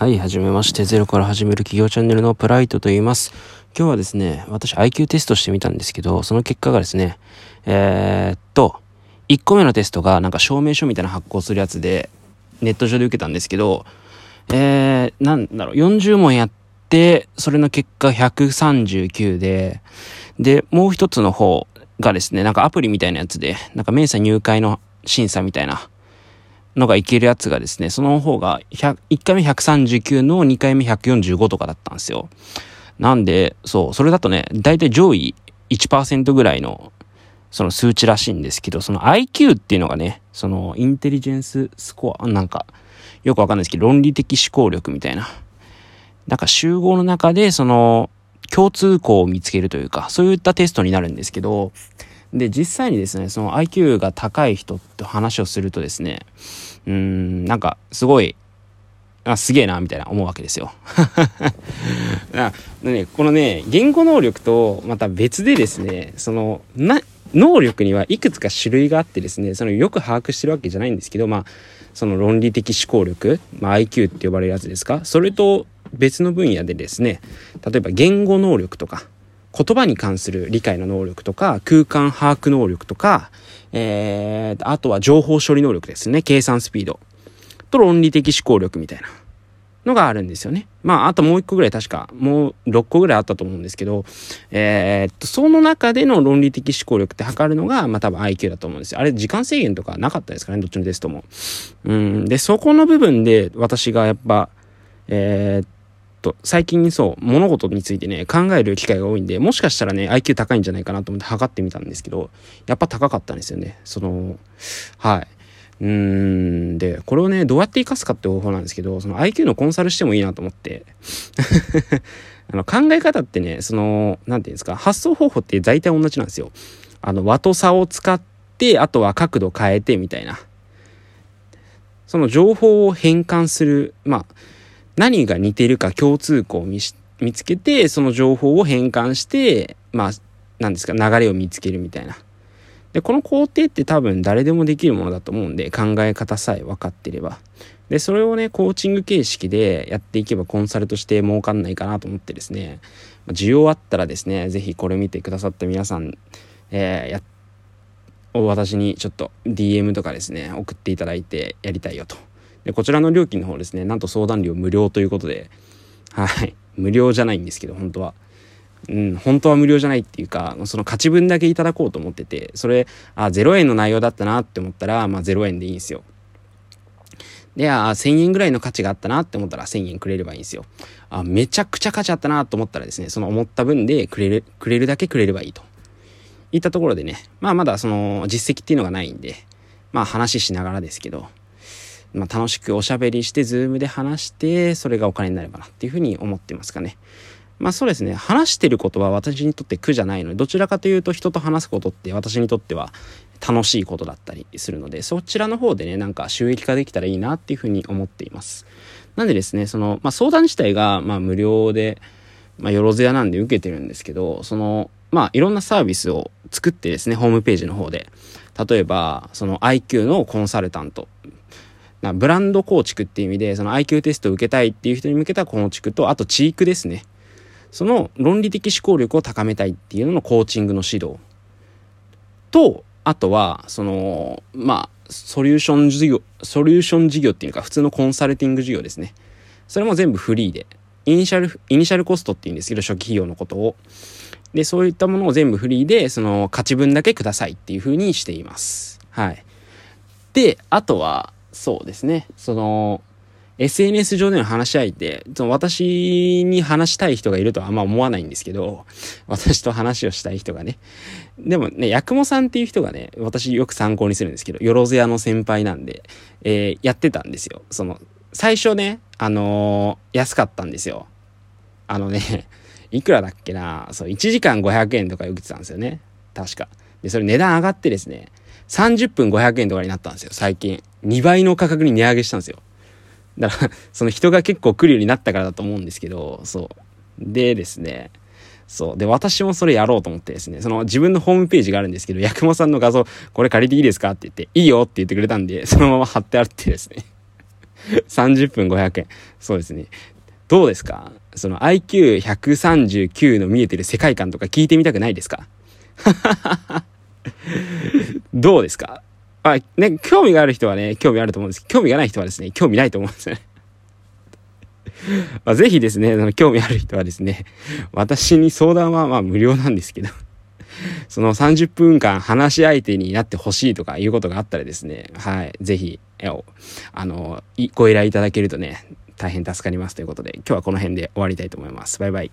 はい、はじめまして。ゼロから始める企業チャンネルのプライトと言います。今日はですね、私 IQ テストしてみたんですけど、その結果がですね、えー、っと、1個目のテストがなんか証明書みたいな発行するやつで、ネット上で受けたんですけど、えー、なんだろう、40問やって、それの結果139で、で、もう一つの方がですね、なんかアプリみたいなやつで、なんか明細入会の審査みたいなのがいけるやつがですね、その方が1 1回目139の2回目145とかだったんですよ。なんで、そう、それだとね、だいたい上位1%ぐらいのその数値らしいんですけど、その IQ っていうのがね、そのインテリジェンススコア、なんか、よくわかんないですけど、論理的思考力みたいな。なんか集合の中で、その、共通項を見つけるというか、そういったテストになるんですけど、で、実際にですね、その IQ が高い人と話をするとですね、うん、なんか、すごい、あ、すげえな、みたいな思うわけですよ。ね、このね、言語能力とまた別でですね、その、な、能力にはいくつか種類があってですね、そのよく把握してるわけじゃないんですけど、まあ、その論理的思考力、まあ、IQ って呼ばれるやつですか、それと別の分野でですね、例えば言語能力とか、言葉に関する理解の能力とか、空間把握能力とか、えー、あとは情報処理能力ですね。計算スピード。と論理的思考力みたいなのがあるんですよね。まあ、あともう一個ぐらい確か、もう6個ぐらいあったと思うんですけど、えー、っと、その中での論理的思考力って測るのが、まあ多分 IQ だと思うんですよ。あれ、時間制限とかなかったですかね、どっちのテストも。うん。で、そこの部分で私がやっぱ、えー、っと、最近そう、物事についてね、考える機会が多いんで、もしかしたらね、IQ 高いんじゃないかなと思って測ってみたんですけど、やっぱ高かったんですよね。その、はい。うーん、で、これをね、どうやって活かすかって方法なんですけど、その IQ のコンサルしてもいいなと思って。あの、考え方ってね、その、なんていうんですか、発想方法って大体同じなんですよ。あの、和と差を使って、あとは角度変えてみたいな。その情報を変換する、まあ、何が似てるか共通項を見つけて、その情報を変換して、まあ、何ですか、流れを見つけるみたいな。で、この工程って多分誰でもできるものだと思うんで、考え方さえ分かってれば。で、それをね、コーチング形式でやっていけばコンサルとして儲かんないかなと思ってですね、需要あったらですね、是非これ見てくださった皆さん、えー、や、私にちょっと DM とかですね、送っていただいてやりたいよと。で、こちらの料金の方ですね、なんと相談料無料ということで、はい。無料じゃないんですけど、本当は。うん、本当は無料じゃないっていうか、その勝ち分だけいただこうと思ってて、それ、あ、0円の内容だったなって思ったら、まあ0円でいいんですよ。で、あ、1000円ぐらいの価値があったなって思ったら1000円くれればいいんですよ。あ、めちゃくちゃ価値あったなと思ったらですね、その思った分でくれる、くれるだけくれればいいと。いったところでね、まあまだその実績っていうのがないんで、まあ話しながらですけど、まあ楽しくおしゃべりして、ズームで話して、それがお金になればなっていうふうに思ってますかね。まあそうですね、話してることは私にとって苦じゃないので、どちらかというと人と話すことって私にとっては楽しいことだったりするので、そちらの方でね、なんか収益化できたらいいなっていうふうに思っています。なんでですね、その、まあ相談自体が、まあ無料で、まあよろずやなんで受けてるんですけど、その、まあいろんなサービスを作ってですね、ホームページの方で。例えば、その IQ のコンサルタント。なブランド構築っていう意味で、その IQ テストを受けたいっていう人に向けた構築と、あとチークですね。その論理的思考力を高めたいっていうののコーチングの指導とあとはそのまあソリューション事業ソリューション事業っていうか普通のコンサルティング事業ですね。それも全部フリーで。イニシャルイニシャルコストっていうんですけど初期費用のことを。でそういったものを全部フリーでその価値分だけくださいっていうふうにしています。はい。であとはそうですねその SNS 上での話し相手、その私に話したい人がいるとはあんま思わないんですけど、私と話をしたい人がね。でもね、八雲さんっていう人がね、私よく参考にするんですけど、よろずやの先輩なんで、えー、やってたんですよ。その、最初ね、あのー、安かったんですよ。あのね、いくらだっけな、そう、1時間500円とか受けてたんですよね。確か。で、それ値段上がってですね、30分500円とかになったんですよ、最近。2倍の価格に値上げしたんですよ。だから、その人が結構来るようになったからだと思うんですけど、そう。でですね、そう。で、私もそれやろうと思ってですね、その自分のホームページがあるんですけど、八雲さんの画像、これ借りていいですかって言って、いいよって言ってくれたんで、そのまま貼ってあってですね。30分500円。そうですね。どうですか？その IQ139 の見えてる世界観とか聞いてみたくないですか？どうですか？あ、ね、興味がある人はね、興味あると思うんですけど、興味がない人はですね、興味ないと思うんですよね。まあ、ぜひですね、その興味ある人はですね、私に相談はまあ無料なんですけど、その30分間話し相手になってほしいとかいうことがあったらですね、はい、ぜひ、あの、ご依頼いただけるとね、大変助かりますということで、今日はこの辺で終わりたいと思います。バイバイ。